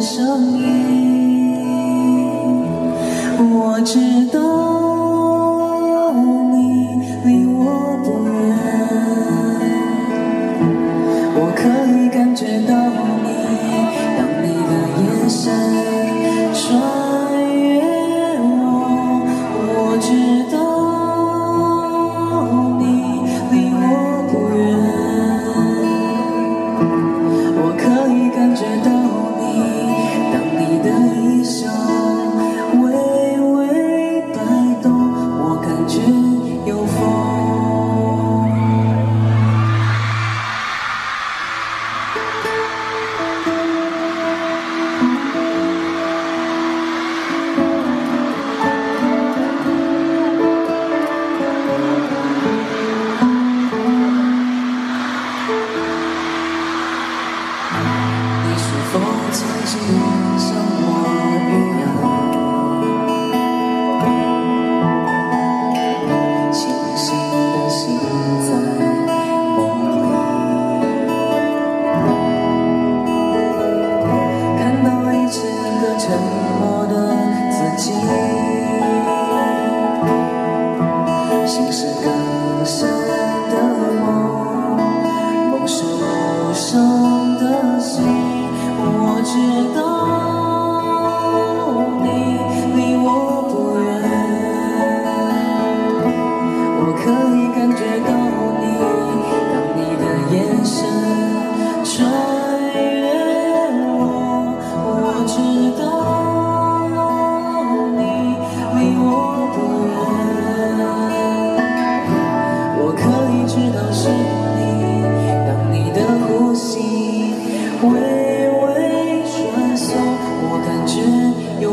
声音我知道可以感觉到你当你的眼神穿越我我知道你离我不远我可以知道是你。当你的呼吸微微酸涩我感觉有